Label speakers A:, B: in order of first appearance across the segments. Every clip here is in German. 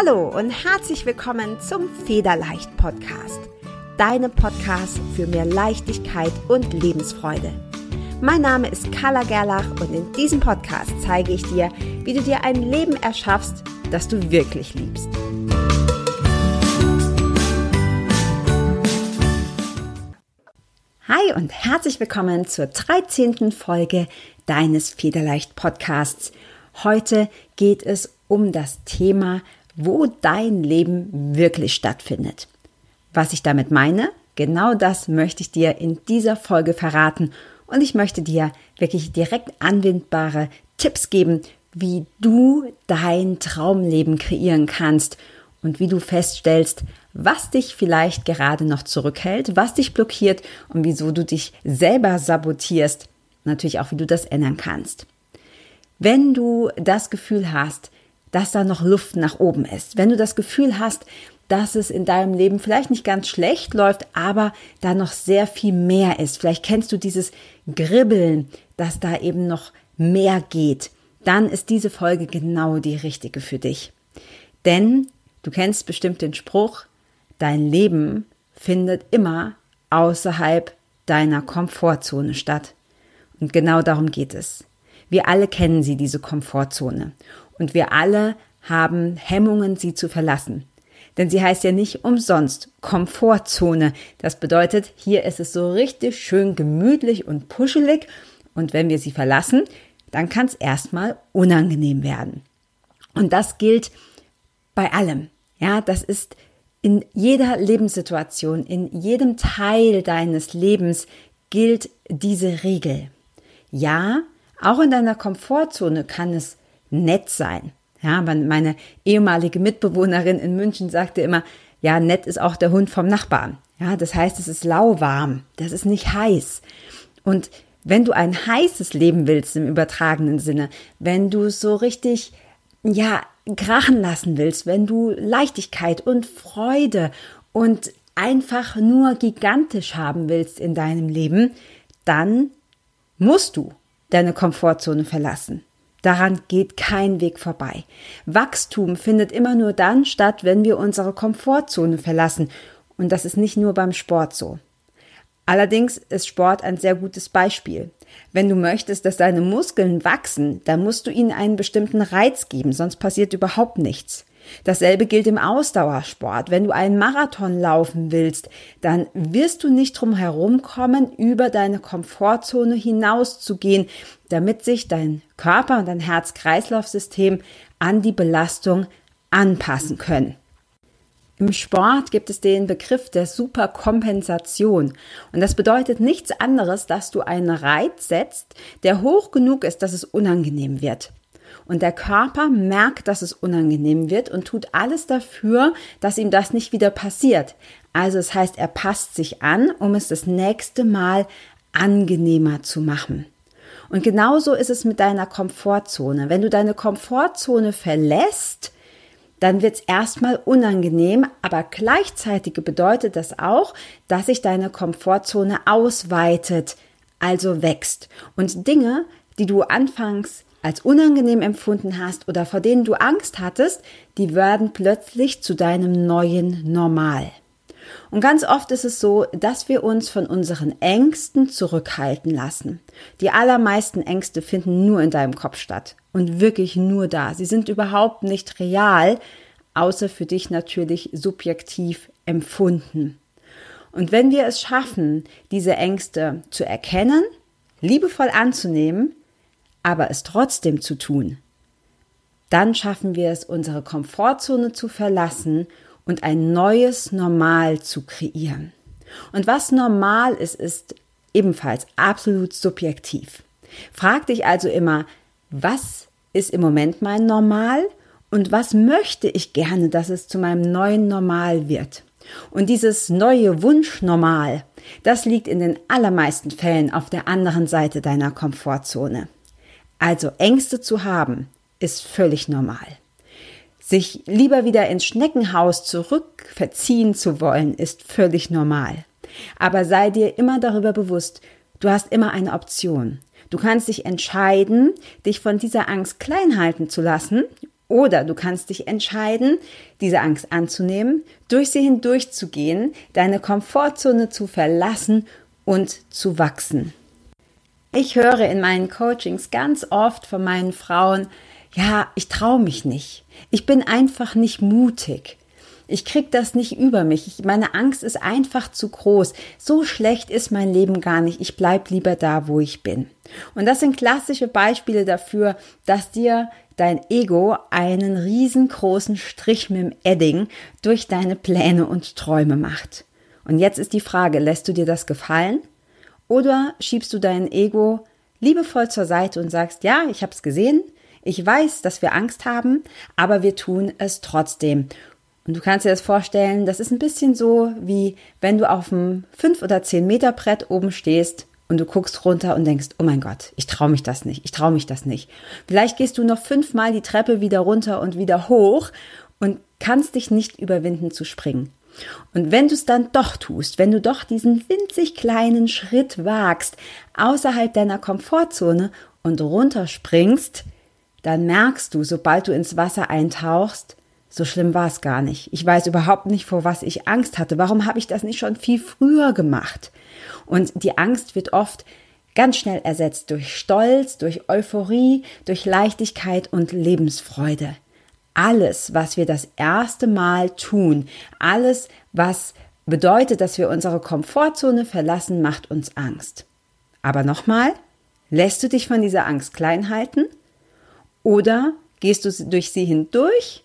A: Hallo und herzlich willkommen zum Federleicht Podcast. Deinem Podcast für mehr Leichtigkeit und Lebensfreude. Mein Name ist Carla Gerlach und in diesem Podcast zeige ich dir, wie du dir ein Leben erschaffst, das du wirklich liebst. Hi und herzlich willkommen zur 13. Folge deines Federleicht Podcasts. Heute geht es um das Thema wo dein Leben wirklich stattfindet. Was ich damit meine, genau das möchte ich dir in dieser Folge verraten und ich möchte dir wirklich direkt anwendbare Tipps geben, wie du dein Traumleben kreieren kannst und wie du feststellst, was dich vielleicht gerade noch zurückhält, was dich blockiert und wieso du dich selber sabotierst. Natürlich auch, wie du das ändern kannst. Wenn du das Gefühl hast, dass da noch Luft nach oben ist. Wenn du das Gefühl hast, dass es in deinem Leben vielleicht nicht ganz schlecht läuft, aber da noch sehr viel mehr ist. Vielleicht kennst du dieses Gribbeln, dass da eben noch mehr geht. Dann ist diese Folge genau die richtige für dich. Denn du kennst bestimmt den Spruch, dein Leben findet immer außerhalb deiner Komfortzone statt. Und genau darum geht es. Wir alle kennen sie, diese Komfortzone. Und wir alle haben Hemmungen, sie zu verlassen. Denn sie heißt ja nicht umsonst Komfortzone. Das bedeutet, hier ist es so richtig schön gemütlich und puschelig. Und wenn wir sie verlassen, dann kann es erstmal unangenehm werden. Und das gilt bei allem. Ja, das ist in jeder Lebenssituation, in jedem Teil deines Lebens gilt diese Regel. Ja, auch in deiner Komfortzone kann es nett sein. Ja, meine ehemalige Mitbewohnerin in München sagte immer, ja, nett ist auch der Hund vom Nachbarn. Ja, das heißt, es ist lauwarm, das ist nicht heiß. Und wenn du ein heißes Leben willst im übertragenen Sinne, wenn du so richtig, ja, krachen lassen willst, wenn du Leichtigkeit und Freude und einfach nur gigantisch haben willst in deinem Leben, dann musst du deine Komfortzone verlassen. Daran geht kein Weg vorbei. Wachstum findet immer nur dann statt, wenn wir unsere Komfortzone verlassen. Und das ist nicht nur beim Sport so. Allerdings ist Sport ein sehr gutes Beispiel. Wenn du möchtest, dass deine Muskeln wachsen, dann musst du ihnen einen bestimmten Reiz geben, sonst passiert überhaupt nichts. Dasselbe gilt im Ausdauersport. Wenn du einen Marathon laufen willst, dann wirst du nicht drum herumkommen, über deine Komfortzone hinauszugehen, damit sich dein Körper und dein Herz-Kreislauf-System an die Belastung anpassen können. Im Sport gibt es den Begriff der Superkompensation. Und das bedeutet nichts anderes, dass du einen Reiz setzt, der hoch genug ist, dass es unangenehm wird. Und der Körper merkt, dass es unangenehm wird und tut alles dafür, dass ihm das nicht wieder passiert. Also es das heißt, er passt sich an, um es das nächste Mal angenehmer zu machen. Und genauso ist es mit deiner Komfortzone. Wenn du deine Komfortzone verlässt, dann wird es erstmal unangenehm, aber gleichzeitig bedeutet das auch, dass sich deine Komfortzone ausweitet, also wächst. Und Dinge, die du anfangs als unangenehm empfunden hast oder vor denen du Angst hattest, die werden plötzlich zu deinem neuen Normal. Und ganz oft ist es so, dass wir uns von unseren Ängsten zurückhalten lassen. Die allermeisten Ängste finden nur in deinem Kopf statt und wirklich nur da. Sie sind überhaupt nicht real, außer für dich natürlich subjektiv empfunden. Und wenn wir es schaffen, diese Ängste zu erkennen, liebevoll anzunehmen, aber es trotzdem zu tun, dann schaffen wir es, unsere Komfortzone zu verlassen und ein neues Normal zu kreieren. Und was normal ist, ist ebenfalls absolut subjektiv. Frag dich also immer, was ist im Moment mein Normal und was möchte ich gerne, dass es zu meinem neuen Normal wird? Und dieses neue Wunschnormal, das liegt in den allermeisten Fällen auf der anderen Seite deiner Komfortzone. Also Ängste zu haben, ist völlig normal. Sich lieber wieder ins Schneckenhaus zurückverziehen zu wollen, ist völlig normal. Aber sei dir immer darüber bewusst, du hast immer eine Option. Du kannst dich entscheiden, dich von dieser Angst klein halten zu lassen Oder du kannst dich entscheiden, diese Angst anzunehmen, durch sie hindurchzugehen, deine Komfortzone zu verlassen und zu wachsen. Ich höre in meinen Coachings ganz oft von meinen Frauen, ja, ich traue mich nicht. Ich bin einfach nicht mutig. Ich krieg das nicht über mich. Ich, meine Angst ist einfach zu groß. So schlecht ist mein Leben gar nicht. Ich bleib lieber da, wo ich bin. Und das sind klassische Beispiele dafür, dass dir dein Ego einen riesengroßen Strich mit dem Edding durch deine Pläne und Träume macht. Und jetzt ist die Frage, lässt du dir das gefallen? Oder schiebst du dein Ego liebevoll zur Seite und sagst, ja, ich habe es gesehen, ich weiß, dass wir Angst haben, aber wir tun es trotzdem. Und du kannst dir das vorstellen, das ist ein bisschen so, wie wenn du auf einem 5 oder 10 Meter Brett oben stehst und du guckst runter und denkst, oh mein Gott, ich traue mich das nicht, ich traue mich das nicht. Vielleicht gehst du noch fünfmal die Treppe wieder runter und wieder hoch und kannst dich nicht überwinden zu springen. Und wenn du es dann doch tust, wenn du doch diesen winzig kleinen Schritt wagst, außerhalb deiner Komfortzone und runterspringst, dann merkst du, sobald du ins Wasser eintauchst, so schlimm war es gar nicht. Ich weiß überhaupt nicht, vor was ich Angst hatte. Warum habe ich das nicht schon viel früher gemacht? Und die Angst wird oft ganz schnell ersetzt durch Stolz, durch Euphorie, durch Leichtigkeit und Lebensfreude alles, was wir das erste Mal tun, alles, was bedeutet, dass wir unsere Komfortzone verlassen, macht uns Angst. Aber nochmal, lässt du dich von dieser Angst klein halten oder gehst du durch sie hindurch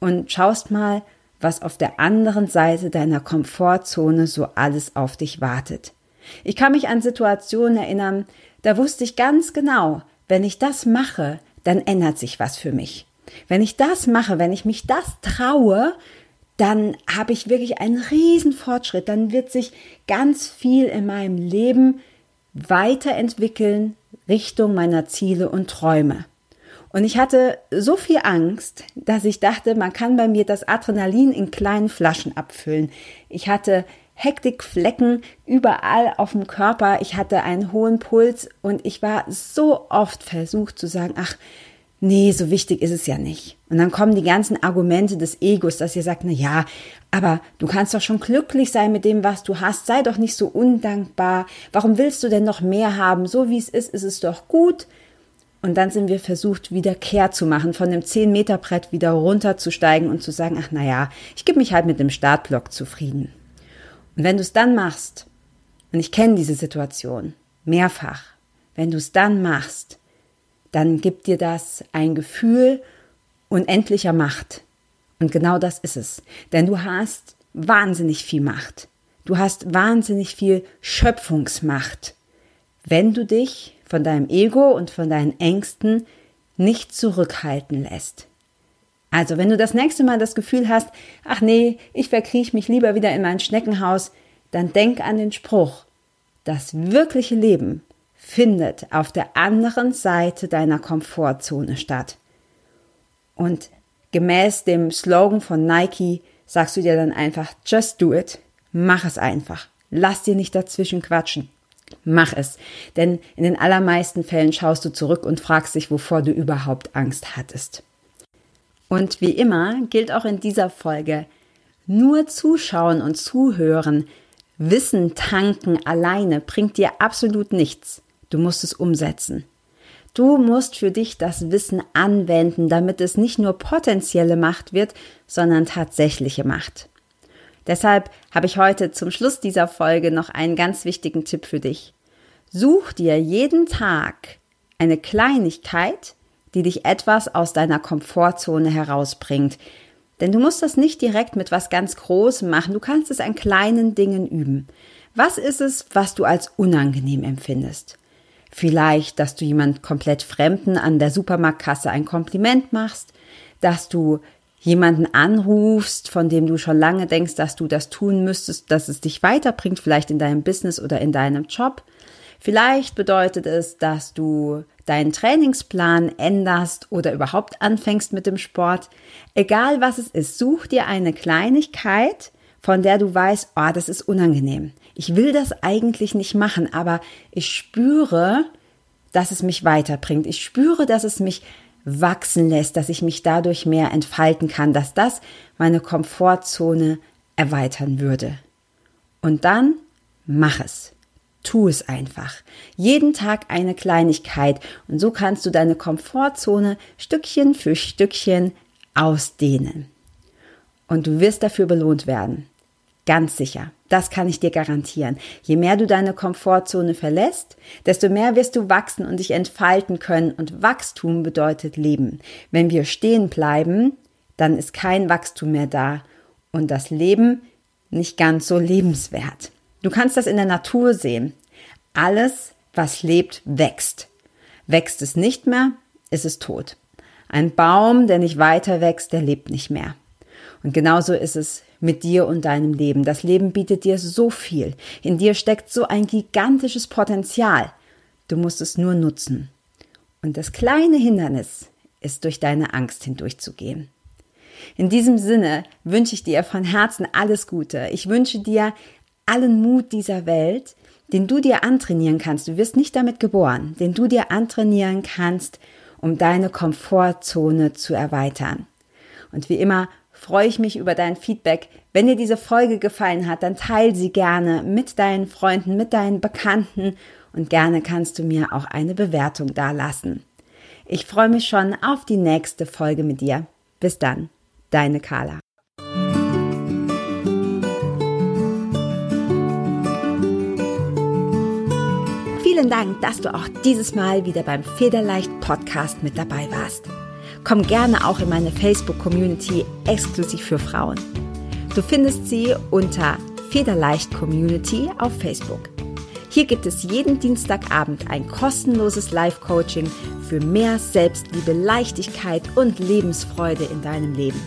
A: und schaust mal, was auf der anderen Seite deiner Komfortzone so alles auf dich wartet. Ich kann mich an Situationen erinnern, da wusste ich ganz genau, wenn ich das mache, dann ändert sich was für mich. Wenn ich das mache, wenn ich mich das traue, dann habe ich wirklich einen riesen Fortschritt. Dann wird sich ganz viel in meinem Leben weiterentwickeln Richtung meiner Ziele und Träume. Und ich hatte so viel Angst, dass ich dachte, man kann bei mir das Adrenalin in kleinen Flaschen abfüllen. Ich hatte Hektikflecken überall auf dem Körper. Ich hatte einen hohen Puls und ich war so oft versucht zu sagen, ach, nee, so wichtig ist es ja nicht. Und dann kommen die ganzen Argumente des Egos, dass ihr sagt, na ja, aber du kannst doch schon glücklich sein mit dem, was du hast. Sei doch nicht so undankbar. Warum willst du denn noch mehr haben? So wie es ist, ist es doch gut. Und dann sind wir versucht, wieder Kehr zu machen, von dem 10 Meter Brett wieder runterzusteigen und zu sagen, ach na ja, ich gebe mich halt mit dem Startblock zufrieden. Und wenn du es dann machst, und ich kenne diese Situation mehrfach, wenn du es dann machst, dann gibt dir das ein Gefühl unendlicher Macht. Und genau das ist es. Denn du hast wahnsinnig viel Macht. Du hast wahnsinnig viel Schöpfungsmacht, wenn du dich von deinem Ego und von deinen Ängsten nicht zurückhalten lässt. Also, wenn du das nächste Mal das Gefühl hast, ach nee, ich verkriech mich lieber wieder in mein Schneckenhaus, dann denk an den Spruch, das wirkliche Leben findet auf der anderen Seite deiner Komfortzone statt. Und gemäß dem Slogan von Nike sagst du dir dann einfach, just do it. Mach es einfach. Lass dir nicht dazwischen quatschen. Mach es. Denn in den allermeisten Fällen schaust du zurück und fragst dich, wovor du überhaupt Angst hattest. Und wie immer gilt auch in dieser Folge, nur zuschauen und zuhören, Wissen tanken alleine bringt dir absolut nichts. Du musst es umsetzen. Du musst für dich das Wissen anwenden, damit es nicht nur potenzielle Macht wird, sondern tatsächliche Macht. Deshalb habe ich heute zum Schluss dieser Folge noch einen ganz wichtigen Tipp für dich. Such dir jeden Tag eine Kleinigkeit, die dich etwas aus deiner Komfortzone herausbringt. Denn du musst das nicht direkt mit was ganz Großem machen, du kannst es an kleinen Dingen üben. Was ist es, was du als unangenehm empfindest? Vielleicht, dass du jemand komplett Fremden an der Supermarktkasse ein Kompliment machst, dass du jemanden anrufst, von dem du schon lange denkst, dass du das tun müsstest, dass es dich weiterbringt, vielleicht in deinem Business oder in deinem Job. Vielleicht bedeutet es, dass du deinen Trainingsplan änderst oder überhaupt anfängst mit dem Sport. Egal was es ist, such dir eine Kleinigkeit, von der du weißt, oh, das ist unangenehm. Ich will das eigentlich nicht machen, aber ich spüre, dass es mich weiterbringt. Ich spüre, dass es mich wachsen lässt, dass ich mich dadurch mehr entfalten kann, dass das meine Komfortzone erweitern würde. Und dann mach es. Tu es einfach. Jeden Tag eine Kleinigkeit und so kannst du deine Komfortzone Stückchen für Stückchen ausdehnen. Und du wirst dafür belohnt werden. Ganz sicher. Das kann ich dir garantieren. Je mehr du deine Komfortzone verlässt, desto mehr wirst du wachsen und dich entfalten können. Und Wachstum bedeutet Leben. Wenn wir stehen bleiben, dann ist kein Wachstum mehr da und das Leben nicht ganz so lebenswert. Du kannst das in der Natur sehen. Alles, was lebt, wächst. Wächst es nicht mehr, ist es tot. Ein Baum, der nicht weiter wächst, der lebt nicht mehr. Und genauso ist es mit dir und deinem Leben. Das Leben bietet dir so viel. In dir steckt so ein gigantisches Potenzial. Du musst es nur nutzen. Und das kleine Hindernis ist durch deine Angst hindurchzugehen. In diesem Sinne wünsche ich dir von Herzen alles Gute. Ich wünsche dir allen Mut dieser Welt, den du dir antrainieren kannst. Du wirst nicht damit geboren, den du dir antrainieren kannst, um deine Komfortzone zu erweitern. Und wie immer freue ich mich über dein Feedback. Wenn dir diese Folge gefallen hat, dann teile sie gerne mit deinen Freunden, mit deinen Bekannten und gerne kannst du mir auch eine Bewertung dalassen. Ich freue mich schon auf die nächste Folge mit dir. Bis dann, deine Carla. Vielen Dank, dass du auch dieses Mal wieder beim Federleicht Podcast mit dabei warst. Komm gerne auch in meine Facebook-Community exklusiv für Frauen. Du findest sie unter Federleicht Community auf Facebook. Hier gibt es jeden Dienstagabend ein kostenloses Live-Coaching für mehr Selbstliebe, Leichtigkeit und Lebensfreude in deinem Leben.